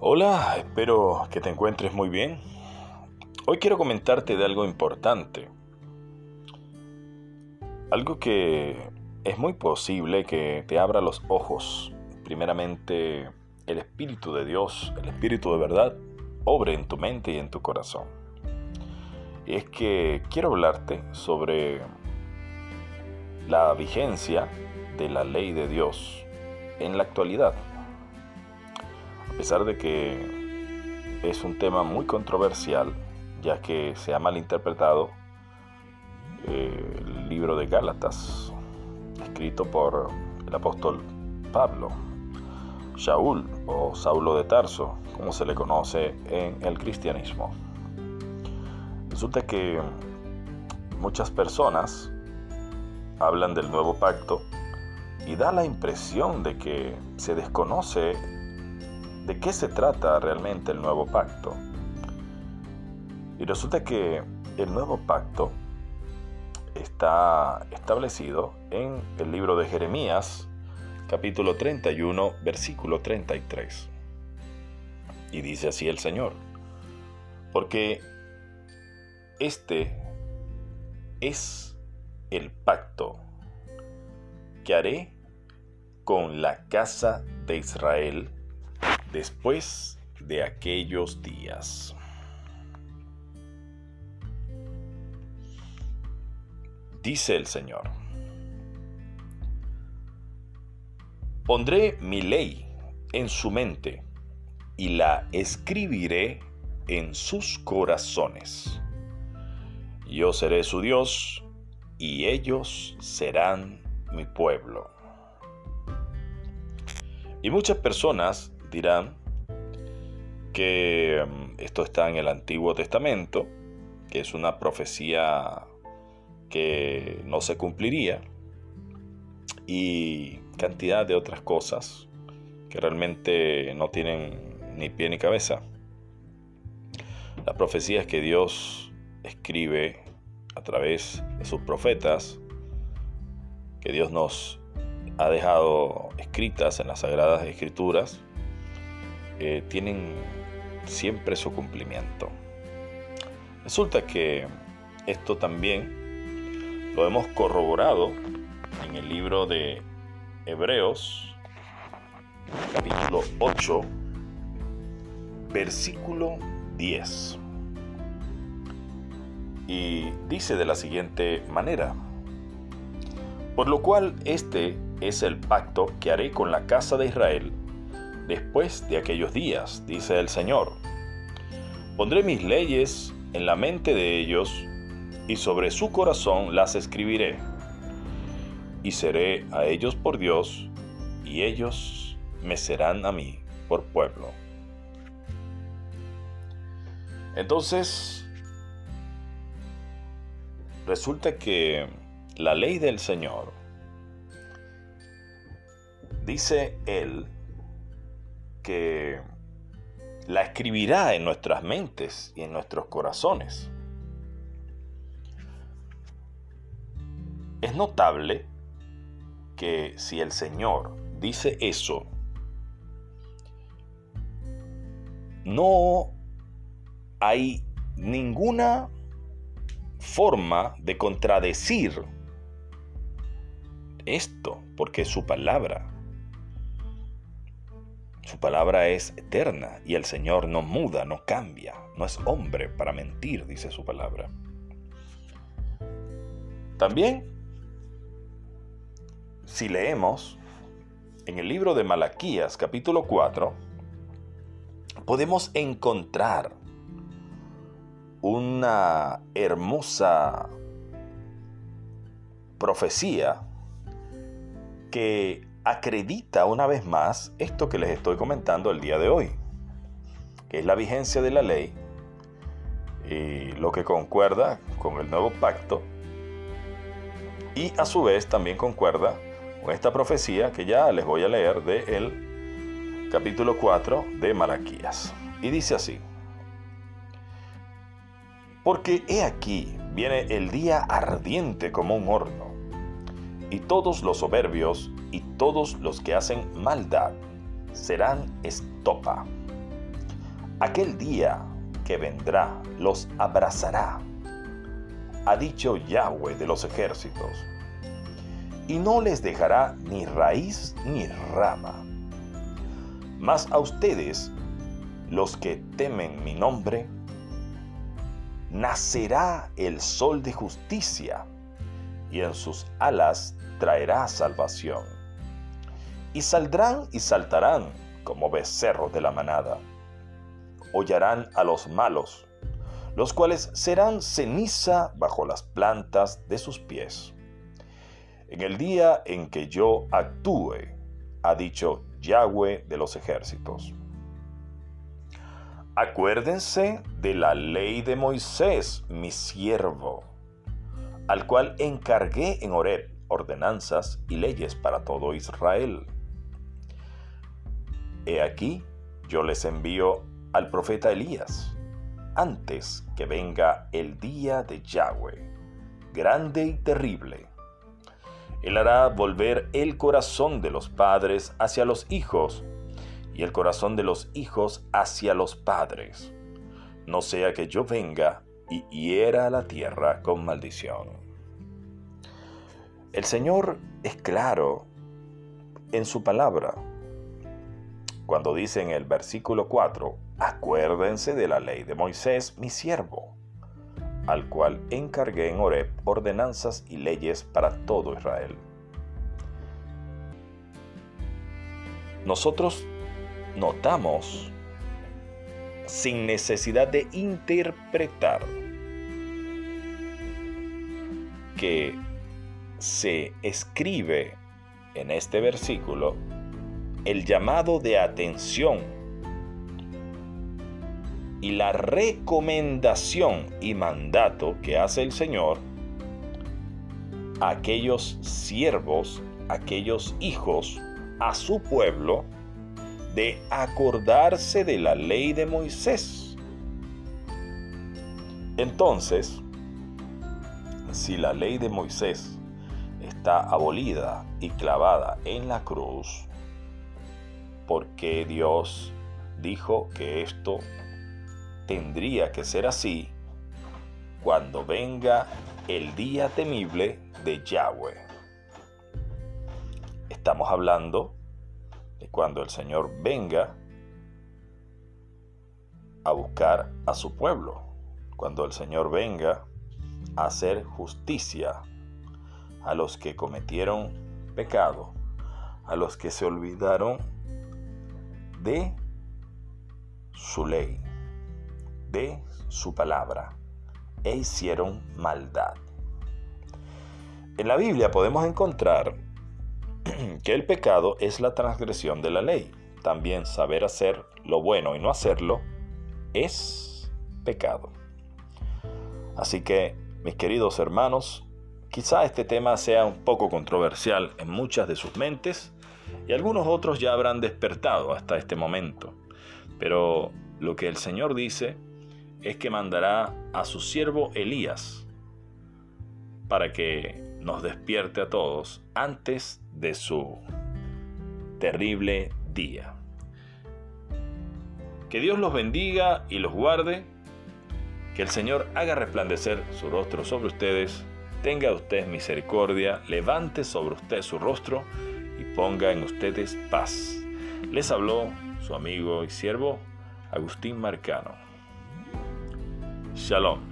Hola, espero que te encuentres muy bien. Hoy quiero comentarte de algo importante. Algo que es muy posible que te abra los ojos. Primeramente, el Espíritu de Dios, el Espíritu de verdad, obre en tu mente y en tu corazón. Y es que quiero hablarte sobre la vigencia de la ley de Dios en la actualidad pesar de que es un tema muy controversial, ya que se ha malinterpretado eh, el libro de Gálatas, escrito por el apóstol Pablo, Shaul o Saulo de Tarso, como se le conoce en el cristianismo. Resulta que muchas personas hablan del nuevo pacto y da la impresión de que se desconoce de qué se trata realmente el nuevo pacto. Y resulta que el nuevo pacto está establecido en el libro de Jeremías, capítulo 31, versículo 33. Y dice así el Señor, porque este es el pacto que haré con la casa de Israel después de aquellos días. Dice el Señor, pondré mi ley en su mente y la escribiré en sus corazones. Yo seré su Dios y ellos serán mi pueblo. Y muchas personas dirán que mm, esto está en el Antiguo Testamento, que es una profecía que no se cumpliría, y cantidad de otras cosas que realmente no tienen ni pie ni cabeza. Las profecías que Dios escribe a través de sus profetas, que Dios nos ha dejado escritas en las Sagradas Escrituras, eh, tienen siempre su cumplimiento. Resulta que esto también lo hemos corroborado en el libro de Hebreos, capítulo 8, versículo 10. Y dice de la siguiente manera, por lo cual este es el pacto que haré con la casa de Israel después de aquellos días, dice el Señor. Pondré mis leyes en la mente de ellos y sobre su corazón las escribiré. Y seré a ellos por Dios y ellos me serán a mí por pueblo. Entonces, resulta que la ley del Señor, dice él, que la escribirá en nuestras mentes y en nuestros corazones. Es notable que si el Señor dice eso, no hay ninguna forma de contradecir esto, porque es su palabra. Su palabra es eterna y el Señor no muda, no cambia, no es hombre para mentir, dice su palabra. También, si leemos en el libro de Malaquías capítulo 4, podemos encontrar una hermosa profecía que acredita una vez más esto que les estoy comentando el día de hoy, que es la vigencia de la ley y lo que concuerda con el nuevo pacto y a su vez también concuerda con esta profecía que ya les voy a leer de el capítulo 4 de Malaquías. Y dice así, porque he aquí viene el día ardiente como un horno, y todos los soberbios y todos los que hacen maldad serán estopa. Aquel día que vendrá los abrazará, ha dicho Yahweh de los ejércitos, y no les dejará ni raíz ni rama. Mas a ustedes, los que temen mi nombre, nacerá el sol de justicia, y en sus alas traerá salvación. Y saldrán y saltarán como becerros de la manada. Hollarán a los malos, los cuales serán ceniza bajo las plantas de sus pies. En el día en que yo actúe, ha dicho Yahweh de los ejércitos. Acuérdense de la ley de Moisés, mi siervo, al cual encargué en Horeb ordenanzas y leyes para todo Israel. He aquí, yo les envío al profeta Elías, antes que venga el día de Yahweh, grande y terrible. Él hará volver el corazón de los padres hacia los hijos, y el corazón de los hijos hacia los padres, no sea que yo venga y hiera a la tierra con maldición. El Señor es claro en su palabra. Cuando dice en el versículo 4, acuérdense de la ley de Moisés, mi siervo, al cual encargué en Horeb ordenanzas y leyes para todo Israel. Nosotros notamos sin necesidad de interpretar que se escribe en este versículo el llamado de atención y la recomendación y mandato que hace el Señor a aquellos siervos, aquellos hijos, a su pueblo, de acordarse de la ley de Moisés. Entonces, si la ley de Moisés está abolida y clavada en la cruz, ¿por qué Dios dijo que esto tendría que ser así cuando venga el día temible de Yahweh? Estamos hablando de cuando el Señor venga a buscar a su pueblo, cuando el Señor venga a hacer justicia a los que cometieron pecado, a los que se olvidaron de su ley, de su palabra, e hicieron maldad. En la Biblia podemos encontrar que el pecado es la transgresión de la ley. También saber hacer lo bueno y no hacerlo es pecado. Así que, mis queridos hermanos, quizá este tema sea un poco controversial en muchas de sus mentes y algunos otros ya habrán despertado hasta este momento. Pero lo que el Señor dice es que mandará a su siervo Elías para que nos despierte a todos antes de su terrible día. Que Dios los bendiga y los guarde, que el Señor haga resplandecer su rostro sobre ustedes, tenga usted misericordia, levante sobre usted su rostro y ponga en ustedes paz. Les habló su amigo y siervo Agustín Marcano. Shalom.